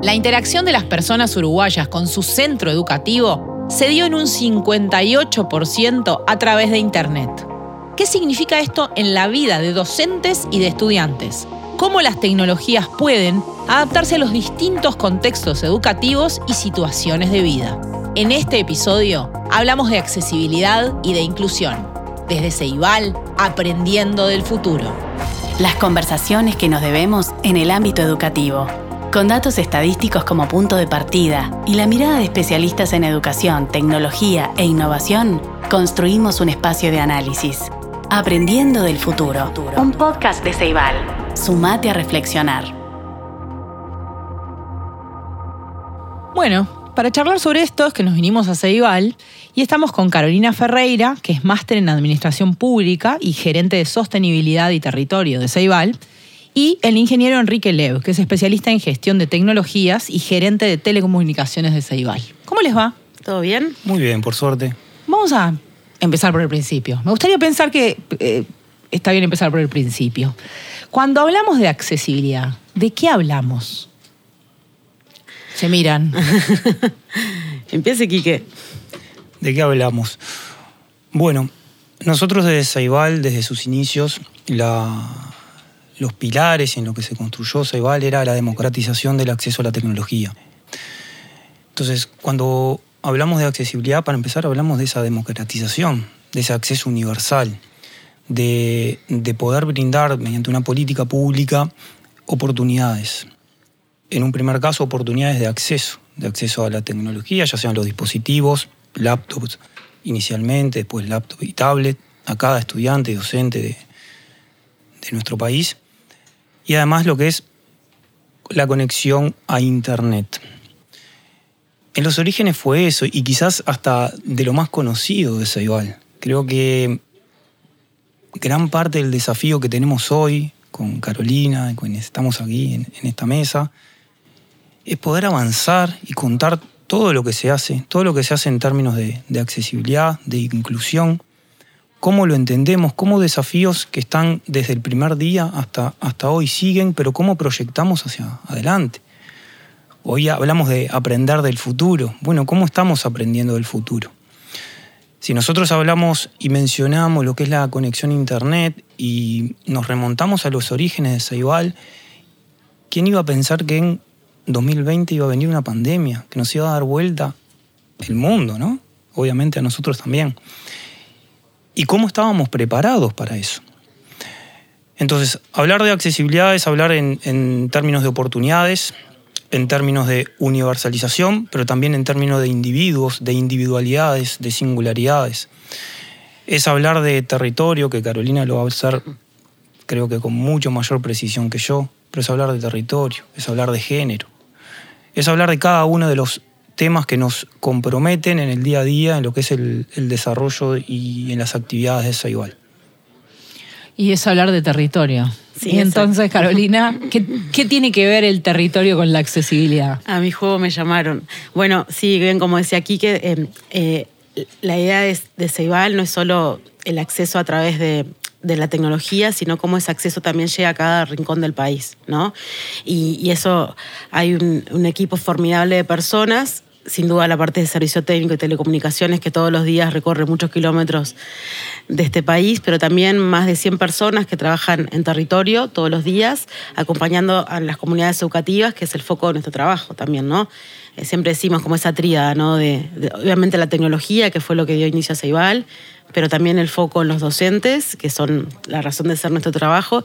La interacción de las personas uruguayas con su centro educativo se dio en un 58% a través de Internet. ¿Qué significa esto en la vida de docentes y de estudiantes? ¿Cómo las tecnologías pueden adaptarse a los distintos contextos educativos y situaciones de vida? En este episodio hablamos de accesibilidad y de inclusión. Desde Ceibal, aprendiendo del futuro. Las conversaciones que nos debemos en el ámbito educativo con datos estadísticos como punto de partida y la mirada de especialistas en educación, tecnología e innovación, construimos un espacio de análisis. Aprendiendo del futuro. Un podcast de Ceibal. Sumate a reflexionar. Bueno, para charlar sobre esto es que nos vinimos a Ceibal y estamos con Carolina Ferreira, que es máster en Administración Pública y gerente de Sostenibilidad y Territorio de Ceibal, y el ingeniero Enrique Lev, que es especialista en gestión de tecnologías y gerente de telecomunicaciones de Ceibal. ¿Cómo les va? ¿Todo bien? Muy bien, por suerte. Vamos a empezar por el principio. Me gustaría pensar que eh, está bien empezar por el principio. Cuando hablamos de accesibilidad, ¿de qué hablamos? Se miran. Empiece, Quique. ¿De qué hablamos? Bueno, nosotros desde Ceibal, desde sus inicios, la, los pilares en lo que se construyó Ceibal era la democratización del acceso a la tecnología. Entonces, cuando hablamos de accesibilidad, para empezar, hablamos de esa democratización, de ese acceso universal, de, de poder brindar mediante una política pública oportunidades. En un primer caso, oportunidades de acceso, de acceso a la tecnología, ya sean los dispositivos, laptops inicialmente, después laptop y tablet, a cada estudiante y docente de, de nuestro país y además lo que es la conexión a Internet. En los orígenes fue eso, y quizás hasta de lo más conocido de Ceibal. Creo que gran parte del desafío que tenemos hoy con Carolina, con estamos aquí en, esta mesa, es poder avanzar y contar todo lo que se hace, todo lo que se hace en términos de accesibilidad, de inclusión, cómo lo entendemos, cómo desafíos que están desde el primer día hasta, hasta hoy siguen, pero cómo proyectamos hacia adelante. Hoy hablamos de aprender del futuro. Bueno, ¿cómo estamos aprendiendo del futuro? Si nosotros hablamos y mencionamos lo que es la conexión a Internet y nos remontamos a los orígenes de Ceibal, ¿quién iba a pensar que en 2020 iba a venir una pandemia, que nos iba a dar vuelta el mundo, ¿no? Obviamente a nosotros también y cómo estábamos preparados para eso. Entonces, hablar de accesibilidad es hablar en, términos de oportunidades, en términos de universalización, pero también en términos de individuos, de individualidades, de singularidades. Es hablar de territorio, que Carolina lo va a hacer creo que con mucho mayor precisión que yo, pero es hablar de territorio, es hablar de género, es hablar de cada uno de los temas que nos comprometen en el día a día, en lo que es el, desarrollo y en las actividades de Ceibal. Y es hablar de territorio. y entonces, Carolina, ¿qué, tiene que ver el territorio con la accesibilidad? A mi juego me llamaron. Bueno, sí, bien, como decía aquí, que eh, eh, la idea de, de Ceibal no es solo el acceso a través de, la tecnología, sino cómo ese acceso también llega a cada rincón del país, ¿no? Y, eso hay un, un, equipo formidable de personas sin duda la parte de servicio técnico y telecomunicaciones que todos los días recorre muchos kilómetros de este país, pero también más de 100 personas que trabajan en territorio todos los días, acompañando a las comunidades educativas, que es el foco de nuestro trabajo también, ¿no? Eh, siempre decimos como esa tríada, ¿no? De, obviamente la tecnología, que fue lo que dio inicio a Ceibal, pero también el foco en los docentes, que son la razón de ser nuestro trabajo,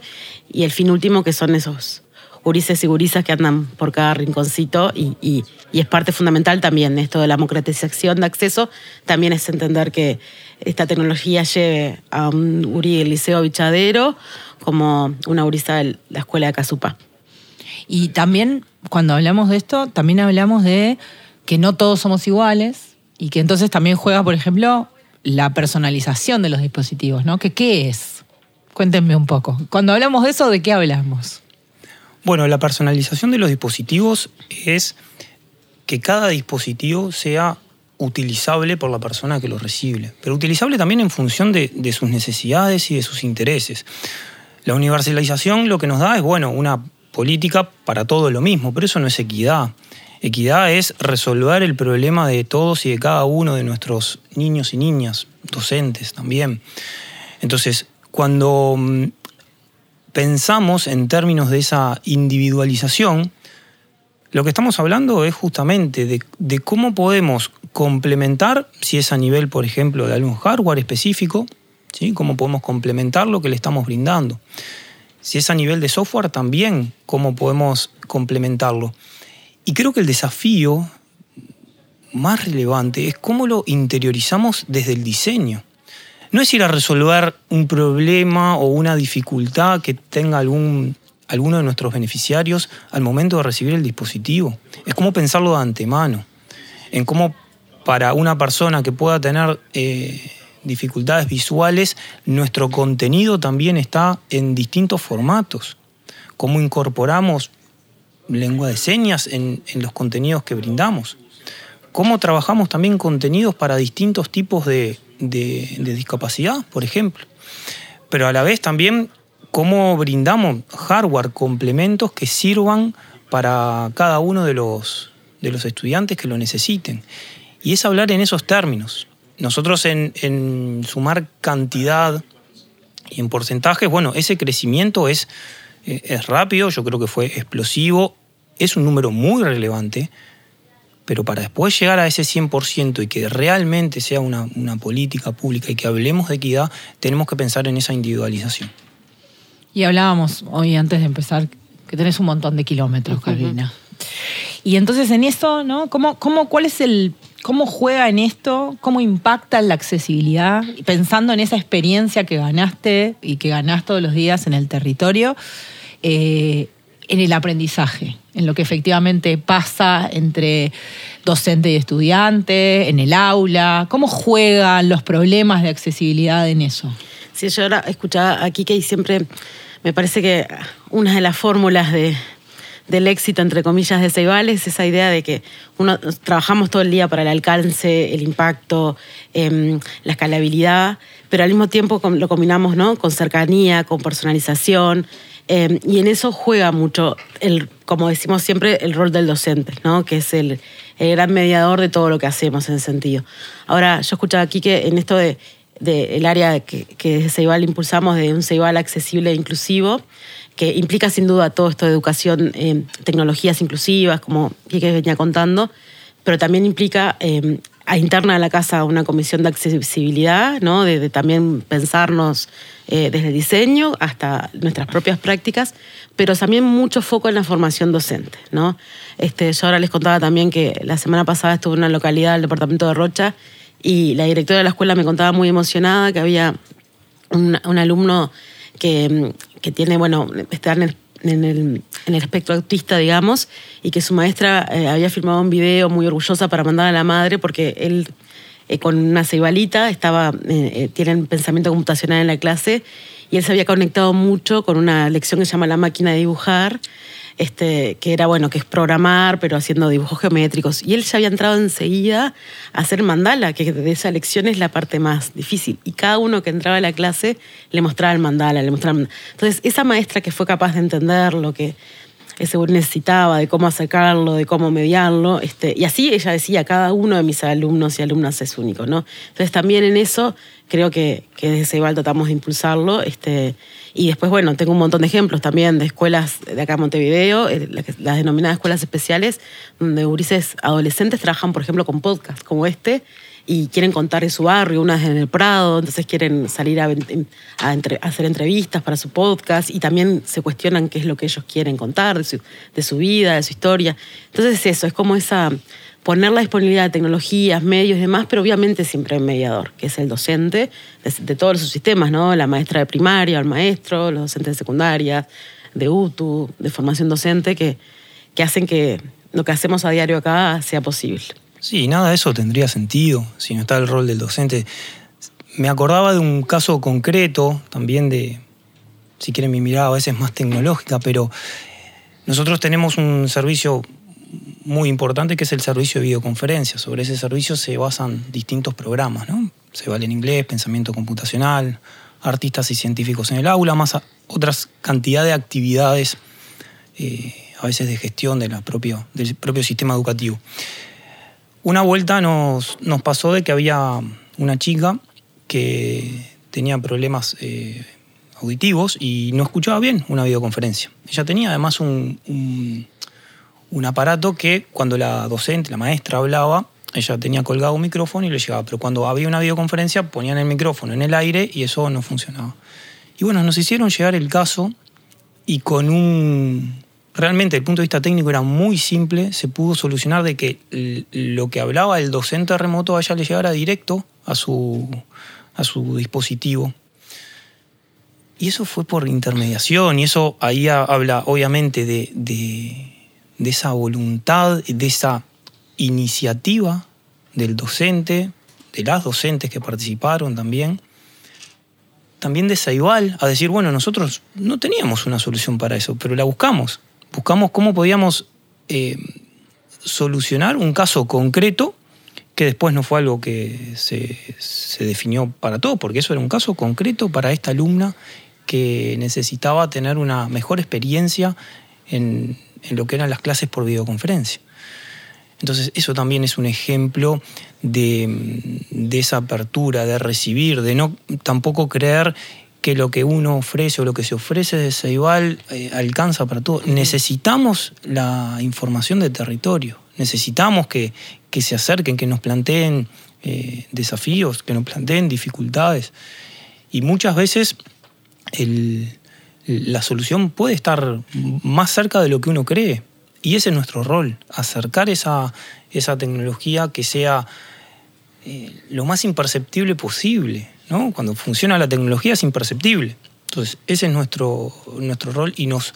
y el fin último, que son esos gurises y gurisas que andan por cada rinconcito y, es parte fundamental también esto de la democratización de acceso, también es entender que esta tecnología lleve a un Uri del Liceo Bichadero como una urisa de la Escuela de Casupa. Y también, cuando hablamos de esto, también hablamos de que no todos somos iguales y que entonces también juega, por ejemplo, la personalización de los dispositivos, ¿no? ¿Que qué es? Cuéntenme un poco. Cuando hablamos de eso, ¿de qué hablamos? Bueno, la personalización de los dispositivos es que cada dispositivo sea utilizable por la persona que lo recibe, pero utilizable también en función de, sus necesidades y de sus intereses. La universalización lo que nos da es, bueno, una política para todo lo mismo, pero eso no es equidad. Equidad es resolver el problema de todos y de cada uno de nuestros niños y niñas, docentes también. Entonces, cuando mm, pensamos en términos de esa individualización, lo que estamos hablando es justamente de, cómo podemos complementar, si es a nivel, por ejemplo, de algún hardware específico, ¿sí? cómo podemos complementar lo que le estamos brindando. Si es a nivel de software, también cómo podemos complementarlo. Y creo que el desafío más relevante es cómo lo interiorizamos desde el diseño. No es ir a resolver un problema o una dificultad que tenga algún, alguno de nuestros beneficiarios al momento de recibir el dispositivo. Es cómo pensarlo de antemano. En cómo para una persona que pueda tener eh, dificultades visuales, nuestro contenido también está en distintos formatos. Cómo incorporamos lengua de señas en, los contenidos que brindamos. Cómo trabajamos también contenidos para distintos tipos de, discapacidad, por ejemplo. Pero a la vez también cómo brindamos hardware, complementos que sirvan para cada uno de los, de los estudiantes que lo necesiten. Y es hablar en esos términos. Nosotros en, sumar cantidad y en porcentajes, bueno, ese crecimiento es, eh, es rápido, yo creo que fue explosivo, es un número muy relevante, pero para después llegar a ese 100% y que realmente sea una, política pública y que hablemos de equidad, tenemos que pensar en esa individualización. Y hablábamos hoy antes de empezar que tenés un montón de kilómetros, Carolina. Y entonces en esto, ¿no? ¿Cómo, cómo, ¿Cuál es el ¿Cómo juega en esto? ¿Cómo impacta en la accesibilidad? Pensando en esa experiencia que ganaste y que ganás todos los días en el territorio, eh, en el aprendizaje, en lo que efectivamente pasa entre docente y estudiante, en el aula. ¿Cómo juegan los problemas de accesibilidad en eso? Sí, yo ahora escuchaba aquí que siempre me parece que una de las fórmulas de, del éxito, entre comillas, de Ceibal es esa idea de que uno trabajamos todo el día para el alcance, el impacto, em, la escalabilidad, pero al mismo tiempo lo combinamos ¿no? con cercanía, con personalización, em, y en eso juega mucho, el, como decimos siempre, el rol del docente, ¿no? que es el, gran mediador de todo lo que hacemos en ese sentido. Ahora, yo escuchaba aquí que en esto de, el área que, que desde Ceibal impulsamos, de un Ceibal accesible e inclusivo, que implica sin duda todo esto de educación, eh, tecnologías inclusivas, como Quique venía contando, pero también implica eh, a interna de la casa una comisión de accesibilidad, ¿no? de, también pensarnos eh, desde el diseño hasta nuestras propias prácticas, pero también mucho foco en la formación docente. ¿no? Este, yo ahora les contaba también que la semana pasada estuve en una localidad del departamento de Rocha y la directora de la escuela me contaba muy emocionada que había un, un alumno que, que tiene, bueno, está en el, en, el, en el, espectro autista, digamos, y que su maestra eh, había filmado un video muy orgullosa para mandar a la madre porque él eh, con una ceibalita estaba, eh, tienen pensamiento computacional en la clase y él se había conectado mucho con una lección que se llama La máquina de dibujar este, que era bueno, que es programar, pero haciendo dibujos geométricos. Y él ya había entrado enseguida a hacer mandala, que de esa lección es la parte más difícil. Y cada uno que entraba a la clase le mostraba el mandala, le mostraba. Entonces, esa maestra que fue capaz de entender lo que ese necesitaba, de cómo acercarlo, de cómo mediarlo. Este, y así ella decía, cada uno de mis alumnos y alumnas es único, ¿no? Entonces también en eso creo que, que desde igual tratamos de impulsarlo. Este, y después, bueno, tengo un montón de ejemplos también de escuelas de acá en Montevideo, eh, las denominadas escuelas especiales, donde gurises adolescentes trabajan, por ejemplo, con podcasts como este y quieren contar en su barrio, unas en el Prado, entonces quieren salir a, hacer entrevistas para su podcast y también se cuestionan qué es lo que ellos quieren contar de su, de su vida, de su historia. Entonces eso, es como esa poner la disponibilidad de tecnologías, medios y demás, pero obviamente siempre hay un mediador, que es el docente de, todos sus sistemas, ¿no? La maestra de primaria, el maestro, los docentes de secundaria, de UTU, de formación docente, que, que hacen que lo que hacemos a diario acá sea posible. Sí, nada de eso tendría sentido si no está el rol del docente. Me acordaba de un caso concreto, también de, si quieren mi mirada a veces más tecnológica, pero nosotros tenemos un servicio muy importante que es el servicio de videoconferencia. Sobre ese servicio se basan distintos programas, ¿no? Se vale en inglés, pensamiento computacional, artistas y científicos en el aula, más otras cantidad de actividades eh, a veces de gestión de propio, del propio sistema educativo. Una vuelta nos, nos pasó de que había una chica que tenía problemas eh, auditivos y no escuchaba bien una videoconferencia. Ella tenía además un, un aparato que cuando la docente, la maestra hablaba, ella tenía colgado un micrófono y le llegaba, pero cuando había una videoconferencia ponían el micrófono en el aire y eso no funcionaba. Y bueno, nos hicieron llegar el caso y con un... Realmente, el punto de vista técnico era muy simple, se pudo solucionar de que lo que hablaba el docente remoto a ella le llegara directo a su, a su dispositivo. Y eso fue por intermediación, y eso ahí habla obviamente de, de esa voluntad, de esa iniciativa del docente, de las docentes que participaron también, también de Saibal, a decir, bueno, nosotros no teníamos una solución para eso, pero la buscamos. Buscamos cómo podíamos eh, solucionar un caso concreto que después no fue algo que se, se, definió para todo, porque eso era un caso concreto para esta alumna que necesitaba tener una mejor experiencia en, en lo que eran las clases por videoconferencia. Entonces eso también es un ejemplo de, de, esa apertura, de recibir, de no tampoco creer que lo que uno ofrece o lo que se ofrece de Ceibal eh, alcanza para todo. Necesitamos la información de territorio, necesitamos que, que se acerquen, que nos planteen eh, desafíos, que nos planteen dificultades. Y muchas veces el, la solución puede estar más cerca de lo que uno cree. Y ese es nuestro rol, acercar esa, esa tecnología que sea eh, lo más imperceptible posible. ¿no? Cuando funciona la tecnología es imperceptible. Entonces, ese es nuestro, nuestro rol y nos,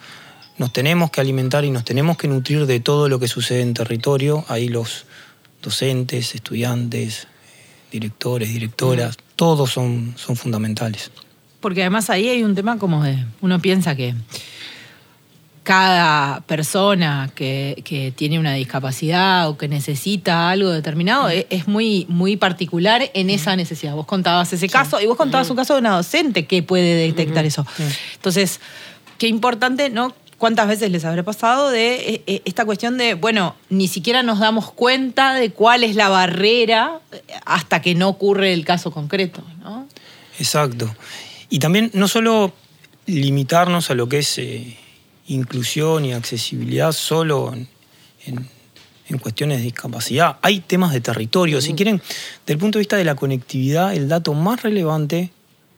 nos tenemos que alimentar y nos tenemos que nutrir de todo lo que sucede en territorio. Ahí los docentes, estudiantes, directores, directoras, todos son, son fundamentales. Porque además ahí hay un tema como de, uno piensa que cada persona que, que, tiene una discapacidad o que necesita algo determinado es, es, muy, muy particular en esa necesidad. Vos contabas ese caso y vos contabas un caso de una docente que puede detectar eso. Entonces, qué importante, ¿no? ¿Cuántas veces les habrá pasado de esta cuestión de, bueno, ni siquiera nos damos cuenta de cuál es la barrera hasta que no ocurre el caso concreto, ¿no? Exacto. Y también no solo limitarnos a lo que es... Eh, inclusión y accesibilidad solo en, en, en, cuestiones de discapacidad. Hay temas de territorio. Si quieren, desde el punto de vista de la conectividad, el dato más relevante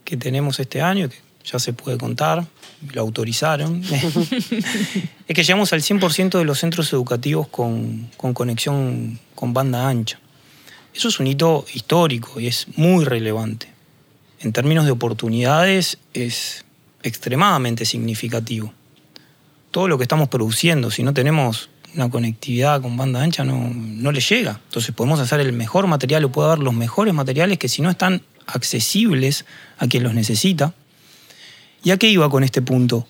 que tenemos este año, que ya se puede contar, lo autorizaron, es que llegamos al 100% de los centros educativos con, con conexión con banda ancha. Eso es un hito histórico y es muy relevante. En términos de oportunidades es extremadamente significativo todo lo que estamos produciendo, si no tenemos una conectividad con banda ancha, no, no le llega. Entonces podemos hacer el mejor material o puede haber los mejores materiales que si no están accesibles a quien los necesita. ¿Y a qué iba con este punto?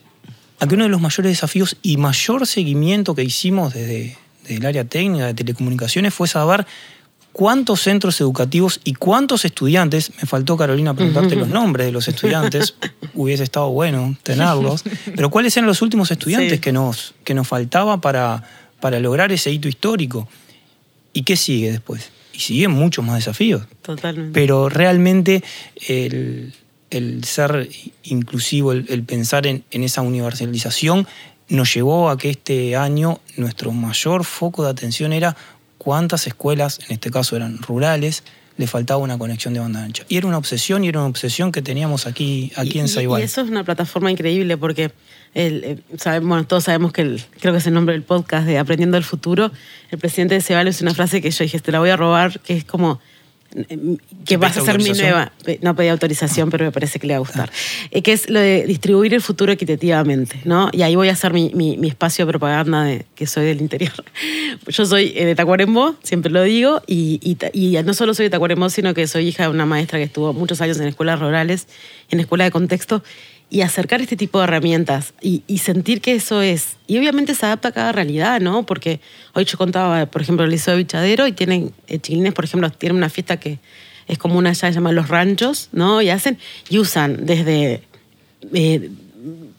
A que uno de los mayores desafíos y mayor seguimiento que hicimos desde, desde el área técnica de telecomunicaciones fue saber cuántos centros educativos y cuántos estudiantes, me faltó Carolina preguntarte los nombres de los estudiantes, hubiese estado bueno tenerlos, pero cuáles eran los últimos estudiantes sí. que, nos, que nos faltaba para, para lograr ese hito histórico. ¿Y qué sigue después? Y siguen muchos más desafíos. Totalmente. Pero realmente el, el ser inclusivo, el, el pensar en, en esa universalización, nos llevó a que este año nuestro mayor foco de atención era cuántas escuelas, en este caso eran rurales, le faltaba una conexión de banda ancha. Y era una obsesión y era una obsesión que teníamos aquí, aquí y, en Saigual. Y eso es una plataforma increíble porque el, el, sabe, bueno, todos sabemos que el, creo que es el nombre del podcast de Aprendiendo el Futuro. El presidente de Ceibal es una frase que yo dije, te la voy a robar, que es como que vas a ser mi nueva. No pedí autorización, pero me parece que le va a gustar. Ah. Que es lo de distribuir el futuro equitativamente, ¿no? Y ahí voy a hacer mi, mi, mi espacio de propaganda de que soy del interior. Yo soy de Tacuarembó, siempre lo digo, y, y, y, no solo soy de Tacuarembó, sino que soy hija de una maestra que estuvo muchos años en escuelas rurales, en escuela de contexto, y acercar este tipo de herramientas y, sentir que eso es. Y obviamente se adapta a cada realidad, ¿no? Porque hoy yo contaba, por ejemplo, el Liceo de Bichadero y tienen, eh, por ejemplo, tienen una fiesta que es como una allá, se llama Los Ranchos, ¿no? Y hacen, y usan desde. Eh,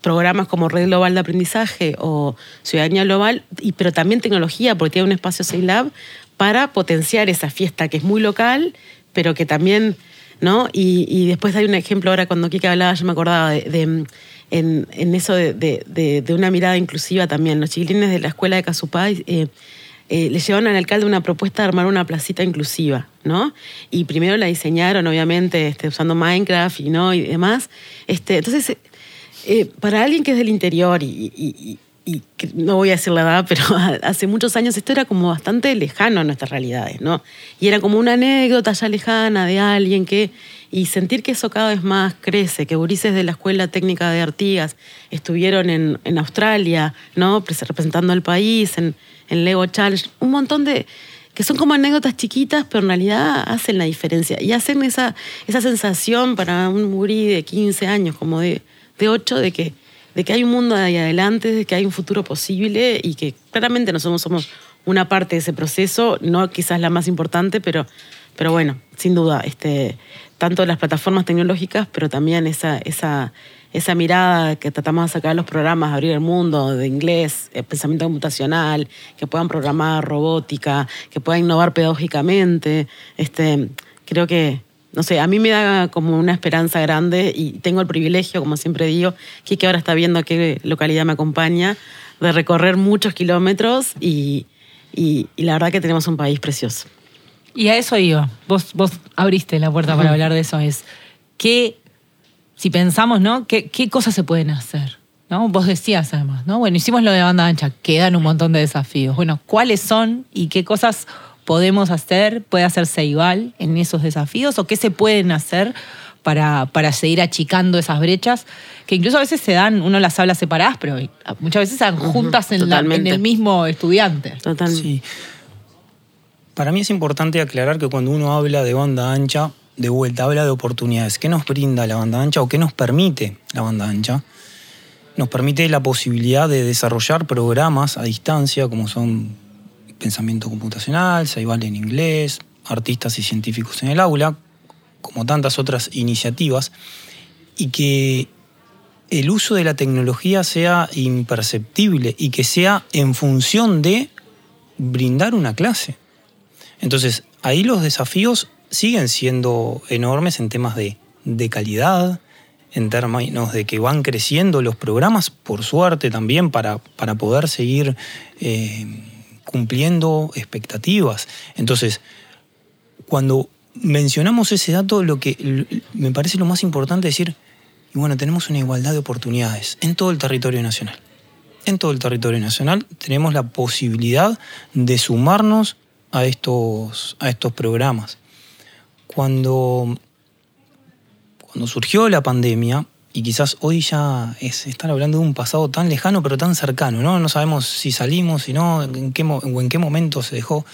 programas como Red Global de Aprendizaje o Ciudadanía Global, y, pero también tecnología, porque tiene un espacio CEILAB para potenciar esa fiesta que es muy local, pero que también, ¿no? Y, después hay un ejemplo ahora cuando Kika hablaba, yo me acordaba de, en, eso de, una mirada inclusiva también. Los chiquilines de la escuela de Casupay eh, eh, le llevaron al alcalde una propuesta de armar una placita inclusiva, ¿no? Y primero la diseñaron, obviamente, este, usando Minecraft y, ¿no? y demás. Este, entonces, eh, para alguien que es del interior y, no voy a decir la edad, pero hace muchos años esto era como bastante lejano a nuestras realidades, ¿no? Y era como una anécdota ya lejana de alguien que... Y sentir que eso cada vez más crece, que gurises de la Escuela Técnica de Artigas estuvieron en, en Australia, ¿no? Representando al país, en, en Lego Challenge, un montón de que son como anécdotas chiquitas, pero en realidad hacen la diferencia. Y hacen esa, esa sensación para un gurí de 15 años, como de, de 8, de que de que hay un mundo ahí adelante, de que hay un futuro posible y que claramente nosotros somos una parte de ese proceso, no quizás la más importante, pero, pero bueno, sin duda, este, tanto las plataformas tecnológicas, pero también esa, esa, esa mirada que tratamos de sacar los programas, abrir el mundo de inglés, el pensamiento computacional, que puedan programar robótica, que puedan innovar pedagógicamente. Este, creo que no sé, a mí me da como una esperanza grande y tengo el privilegio, como siempre digo, que ahora está viendo a qué localidad me acompaña, de recorrer muchos kilómetros y, la verdad que tenemos un país precioso. Y a eso iba, vos, vos abriste la puerta para hablar de eso, es que si pensamos, ¿no? ¿Qué, qué cosas se pueden hacer? ¿No? Vos decías además, ¿no? Bueno, hicimos lo de banda ancha, quedan un montón de desafíos. Bueno, ¿cuáles son y qué cosas podemos hacer, puede hacerse igual en esos desafíos o qué se pueden hacer para, para seguir achicando esas brechas que incluso a veces se dan, uno las habla separadas, pero muchas veces se dan juntas en, el mismo estudiante. Totalmente. Para mí es importante aclarar que cuando uno habla de banda ancha, de vuelta habla de oportunidades. ¿Qué nos brinda la banda ancha o qué nos permite la banda ancha? Nos permite la posibilidad de desarrollar programas a distancia, como son pensamiento computacional, Saibal en inglés, artistas y científicos en el aula, como tantas otras iniciativas, y que el uso de la tecnología sea imperceptible y que sea en función de brindar una clase. Entonces, ahí los desafíos siguen siendo enormes en temas de, calidad, en términos de que van creciendo los programas, por suerte también, para, para poder seguir eh, cumpliendo expectativas. Entonces, cuando mencionamos ese dato, lo que me parece lo más importante decir, bueno, tenemos una igualdad de oportunidades en todo el territorio nacional. En todo el territorio nacional tenemos la posibilidad de sumarnos a estos, a estos programas. Cuando, cuando surgió la pandemia, y quizás hoy ya es estar hablando de un pasado tan lejano pero tan cercano, ¿no? No sabemos si salimos, si no, en qué, o en qué momento se dejó.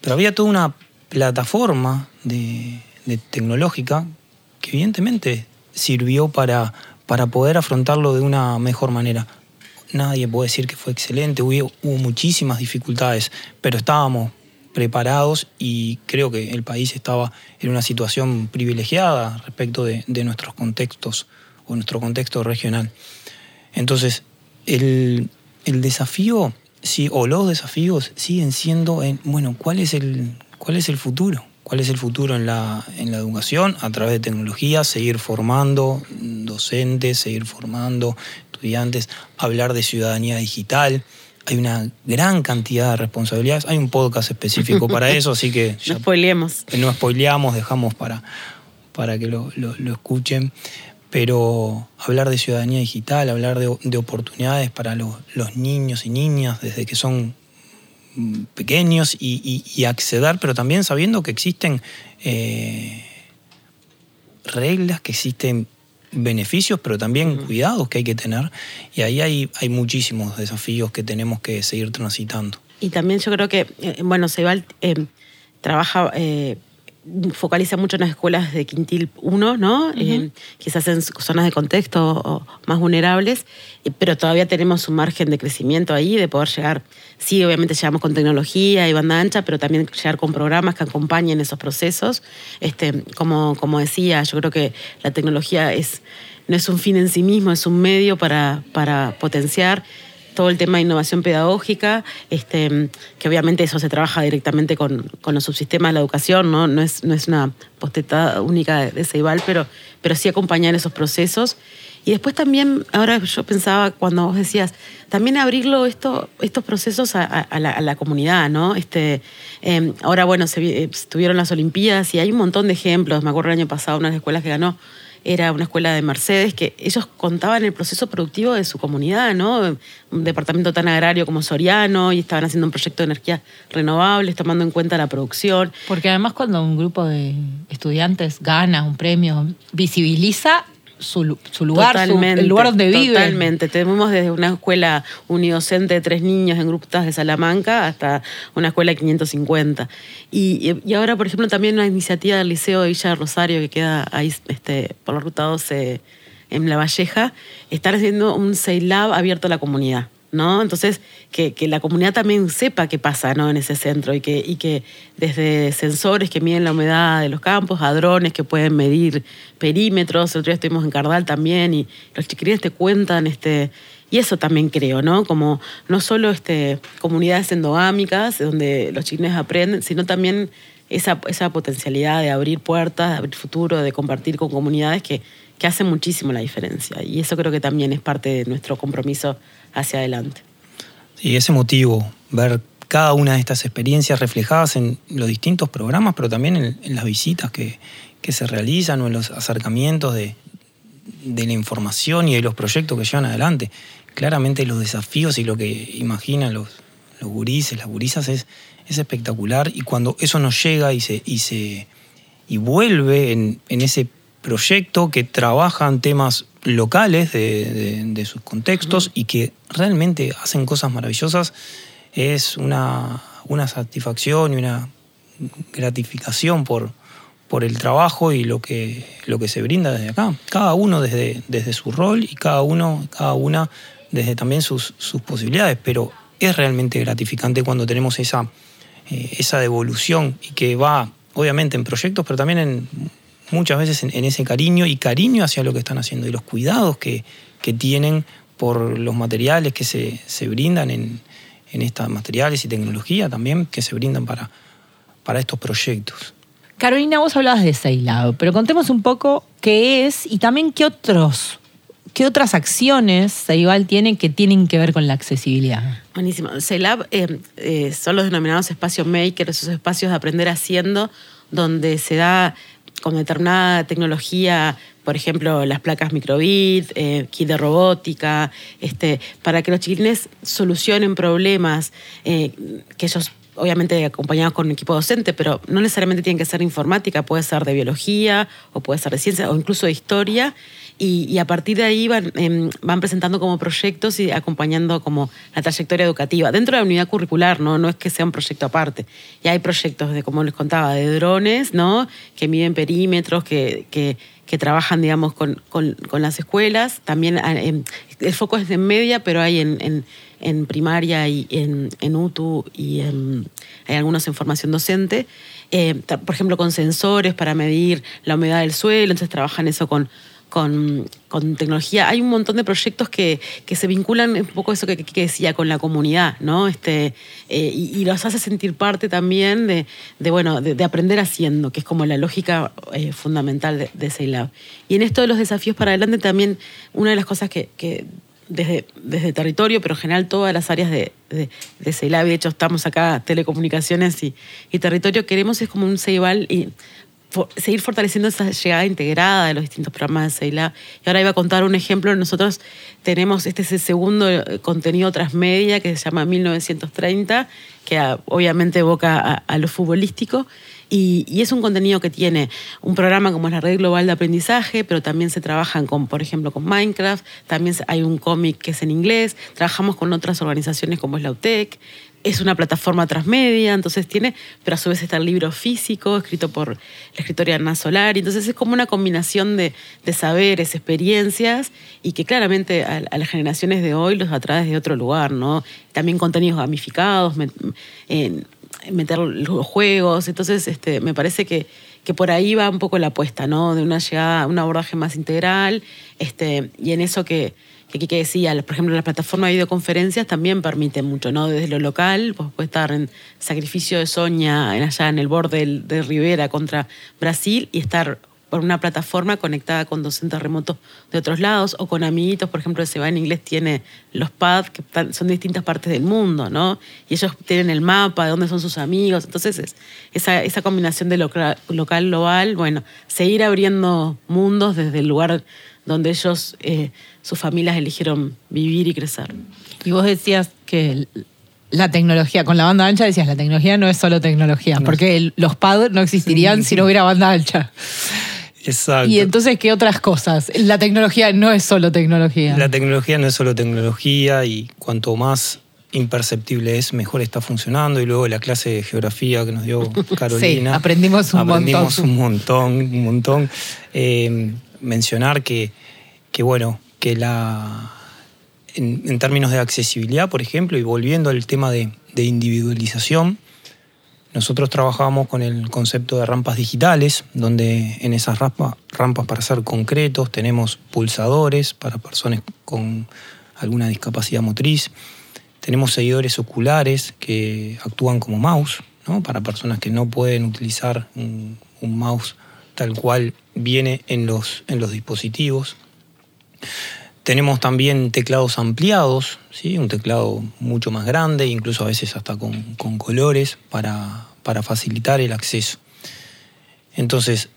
Pero había toda una plataforma de, tecnológica que evidentemente sirvió para, para poder afrontarlo de una mejor manera. Nadie puede decir que fue excelente, hubo, hubo muchísimas dificultades, pero estábamos preparados y creo que el país estaba en una situación privilegiada respecto de, de nuestros contextos o nuestro contexto regional. Entonces, el, desafío, sí, o los desafíos siguen siendo en, bueno, ¿cuál es el, cuál es el futuro? ¿Cuál es el futuro en la, en la educación? A través de tecnología, seguir formando docentes, seguir formando estudiantes, hablar de ciudadanía digital. Hay una gran cantidad de responsabilidades. Hay un podcast específico para eso, así que... no spoileamos. No spoileamos, dejamos para, para que lo, lo escuchen pero hablar de ciudadanía digital, hablar de, oportunidades para los, niños y niñas desde que son mm, pequeños y, acceder, pero también sabiendo que existen eh, reglas, que existen beneficios, pero también cuidados que hay que tener. Y ahí hay, hay muchísimos desafíos que tenemos que seguir transitando. Y también yo creo que, eh, bueno, Sebal eh, trabaja focaliza mucho en las escuelas de quintil 1, ¿no? Eh, quizás en zonas de contexto más vulnerables, eh, pero todavía tenemos un margen de crecimiento ahí, de poder llegar, sí, obviamente llegamos con tecnología y banda ancha, pero también llegar con programas que acompañen esos procesos. Este, como, como decía, yo creo que la tecnología es no es un fin en sí mismo, es un medio para, para potenciar todo el tema de innovación pedagógica, este, que obviamente eso se trabaja directamente con, con los subsistemas de la educación, no, no, es, no es una postetada única de, de Ceibal, pero, pero sí acompañar esos procesos. Y después también, ahora yo pensaba cuando vos decías, también abrirlo esto, estos procesos a, la, comunidad, ¿no? Este, eh, ahora, bueno, se estuvieron las Olimpiadas y hay un montón de ejemplos. Me acuerdo el año pasado, una de las escuelas que ganó era una escuela de Mercedes, que ellos contaban el proceso productivo de su comunidad, ¿no? Un departamento tan agrario como Soriano, y estaban haciendo un proyecto de energías renovables, tomando en cuenta la producción. Porque además cuando un grupo de estudiantes gana un premio, visibiliza su, su lugar, su, el lugar donde vive. Totalmente. Tenemos desde una escuela unidocente de tres niños en grupos de Salamanca hasta una escuela de 550. Y, y, ahora, por ejemplo, también una iniciativa del Liceo de Villa Rosario que queda ahí este, por la ruta 12 en La Valleja, están haciendo un CEILAB abierto a la comunidad. ¿No? Entonces, que, que, la comunidad también sepa qué pasa ¿no? en ese centro y que, y que desde sensores que miden la humedad de los campos, a drones que pueden medir perímetros, el otro día estuvimos en Cardal también y los chiquilines te cuentan, este, y eso también creo, ¿no? Como no solo este, comunidades endogámicas donde los chiquilines aprenden, sino también esa, esa potencialidad de abrir puertas, de abrir futuro, de compartir con comunidades que, que hacen muchísimo la diferencia. Y eso creo que también es parte de nuestro compromiso hacia adelante. Y ese motivo, ver cada una de estas experiencias reflejadas en los distintos programas, pero también en, en las visitas que, que, se realizan o en los acercamientos de, de, la información y de los proyectos que llevan adelante. Claramente los desafíos y lo que imaginan los, los gurises, las gurisas es, es espectacular y cuando eso nos llega y se, y se y vuelve en, en ese proyecto que trabajan temas locales de, de, de sus contextos y que realmente hacen cosas maravillosas, es una, una satisfacción y una gratificación por, por el trabajo y lo que, lo que se brinda desde acá. Cada uno desde, desde su rol y cada uno, cada una desde también sus, sus posibilidades, pero es realmente gratificante cuando tenemos esa, eh, esa devolución y que va obviamente en proyectos, pero también en muchas veces en, en, ese cariño y cariño hacia lo que están haciendo y los cuidados que, que tienen por los materiales que se, se brindan en, en, estos materiales y tecnología también que se brindan para, para estos proyectos. Carolina, vos hablabas de Seilab, pero contemos un poco qué es y también qué otros ¿Qué otras acciones Ceibal tiene que tienen que ver con la accesibilidad? Buenísimo. Ceilab eh, eh, son los denominados espacios maker, esos espacios de aprender haciendo, donde se da con determinada tecnología, por ejemplo, las placas microbit, eh, kit de robótica, este, para que los chiquilines solucionen problemas eh, que ellos obviamente acompañados con un equipo docente, pero no necesariamente tienen que ser informática, puede ser de biología o puede ser de ciencia o incluso de historia. Y, a partir de ahí van, eh, van, presentando como proyectos y acompañando como la trayectoria educativa. Dentro de la unidad curricular, ¿no? No es que sea un proyecto aparte. Y hay proyectos, de como les contaba, de drones, ¿no? Que miden perímetros, que, que, trabajan, digamos, con, con, con, las escuelas. También eh, el foco es en media, pero hay en en primaria y en, en UTU y en, hay algunos en formación docente, eh, por ejemplo con sensores para medir la humedad del suelo, entonces trabajan eso con, con, con, tecnología. Hay un montón de proyectos que, que se vinculan un poco eso que, que, decía con la comunidad, ¿no? Este, eh, y, y, los hace sentir parte también de, de bueno, de, de, aprender haciendo, que es como la lógica eh, fundamental de, de. Y en esto de los desafíos para adelante también una de las cosas que, que desde, desde territorio, pero en general todas las áreas de, de, de Ceilab, de hecho estamos acá, telecomunicaciones y, y territorio, queremos es como un Ceibal y for, seguir fortaleciendo esa llegada integrada de los distintos programas de Ceilab. Y ahora iba a contar un ejemplo, nosotros tenemos, este es el segundo contenido transmedia que se llama 1930, que obviamente evoca a, a lo futbolístico, y, es un contenido que tiene un programa como es la Red Global de Aprendizaje, pero también se trabajan con, por ejemplo, con Minecraft, también hay un cómic que es en inglés, trabajamos con otras organizaciones como es la UTEC, es una plataforma transmedia, entonces tiene, pero a su vez está el libro físico, escrito por la escritora Ana Solari, entonces es como una combinación de, de saberes, experiencias, y que claramente a, las generaciones de hoy los atrae de otro lugar, ¿no? También contenidos gamificados, meter los juegos. Entonces, este, me parece que, que por ahí va un poco la apuesta, ¿no? De una llegada, un abordaje más integral, este, y en eso que, que que decía, por ejemplo, la plataforma de videoconferencias también permite mucho, ¿no? Desde lo local, pues puede estar en Sacrificio de Soña, en allá en el borde de Rivera contra Brasil, y estar por una plataforma conectada con docentes remotos de otros lados o con amiguitos, por ejemplo, se va en inglés tiene los pads que son de distintas partes del mundo, ¿no? Y ellos tienen el mapa de dónde son sus amigos. Entonces, esa, esa combinación de local, global, bueno, seguir abriendo mundos desde el lugar donde ellos, eh, sus familias eligieron vivir y crecer. Y vos decías que la tecnología, con la banda ancha decías, la tecnología no es solo tecnología, porque los pads no existirían si no hubiera banda ancha. Exacto. Y entonces, ¿qué otras cosas? La tecnología no es solo tecnología. La tecnología no es solo tecnología y cuanto más imperceptible es, mejor está funcionando. Y luego la clase de geografía que nos dio Carolina. Sí, aprendimos un aprendimos un montón, un montón. Eh, mencionar que, que, bueno, que la. En, términos de accesibilidad, por ejemplo, y volviendo al tema de, de individualización, nosotros trabajamos con el concepto de rampas digitales, donde en esas rampas, rampas para ser concretos tenemos pulsadores para personas con alguna discapacidad motriz, tenemos seguidores oculares que actúan como mouse, ¿no? para personas que no pueden utilizar un, mouse tal cual viene en los, en los dispositivos. Tenemos también teclados ampliados, ¿sí? un teclado mucho más grande, incluso a veces hasta con, colores para, para, facilitar el acceso. Entonces,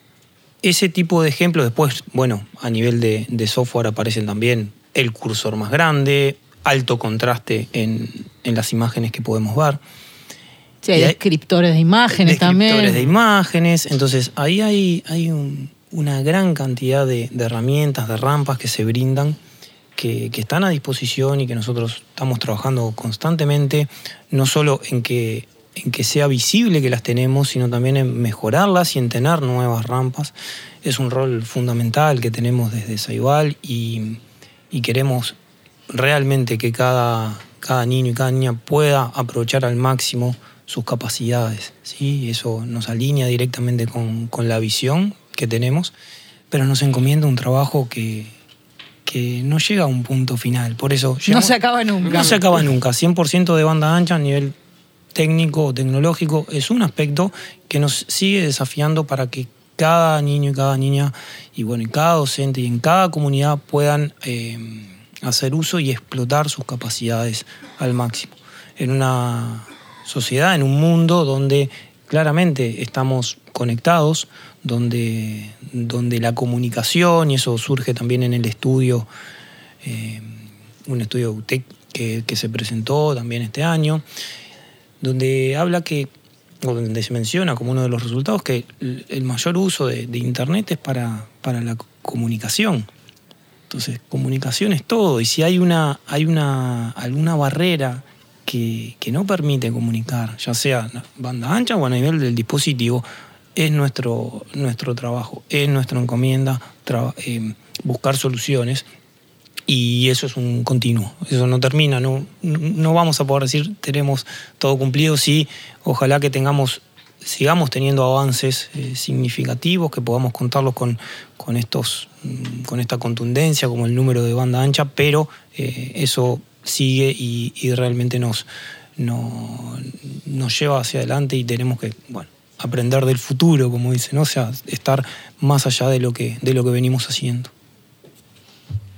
ese tipo de ejemplos después, bueno, a nivel de, software aparecen también el cursor más grande, alto contraste en, las imágenes que podemos ver. Sí, hay, descriptores de imágenes también. Descriptores de imágenes. Entonces, ahí hay, hay una gran cantidad de, de, herramientas, de rampas que se brindan que, están a disposición y que nosotros estamos trabajando constantemente, no solo en que, en que sea visible que las tenemos, sino también en mejorarlas y en tener nuevas rampas. Es un rol fundamental que tenemos desde Saibal y, queremos realmente que cada, cada niño y cada niña pueda aprovechar al máximo sus capacidades. ¿sí? Eso nos alinea directamente con, con la visión que tenemos, pero nos encomienda un trabajo que, que no llega a un punto final. Por eso. no se acaba nunca. No se acaba nunca. 100% de banda ancha a nivel técnico o tecnológico es un aspecto que nos sigue desafiando para que cada niño y cada niña, y bueno, y cada docente y en cada comunidad puedan eh, hacer uso y explotar sus capacidades al máximo. En una sociedad, en un mundo donde claramente estamos conectados, donde, donde la comunicación, y eso surge también en el estudio, eh, un estudio UTEC que, se presentó también este año, donde habla que, o donde se menciona como uno de los resultados, que el mayor uso de, Internet es para, para la comunicación. Entonces, comunicación es todo, y si hay, una, hay una, alguna barrera que, no permite comunicar, ya sea banda ancha o a nivel del dispositivo, es nuestro, nuestro trabajo, es nuestra encomienda eh, buscar soluciones y eso es un continuo, eso no termina, no, no vamos a poder decir tenemos todo cumplido, sí, ojalá que tengamos, sigamos teniendo avances eh, significativos, que podamos contarlos con, con, estos, mm, con esta contundencia como el número de banda ancha, pero eh, eso sigue y, realmente nos, no, nos lleva hacia adelante y tenemos que, bueno, aprender del futuro, como dicen, o sea, estar más allá de lo que, de lo que venimos haciendo.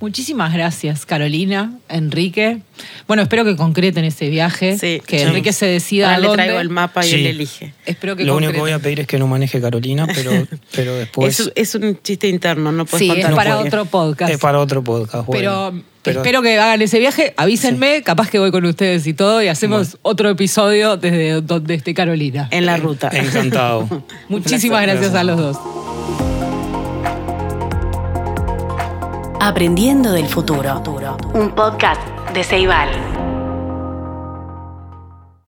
Muchísimas gracias, Carolina, Enrique. Bueno, espero que concreten ese viaje, que Enrique se decida Ahora le traigo el mapa y él elige. Espero que Lo único que voy a pedir es que no maneje Carolina, pero, pero después... Es, un chiste interno, no puedes Sí, es para otro podcast. Es para otro podcast, Pero, espero que hagan ese viaje, avísenme, capaz que voy con ustedes y todo, y hacemos otro episodio desde donde esté Carolina. En la ruta. Encantado. Muchísimas gracias a los dos. Aprendiendo del futuro. Un podcast de Ceibal.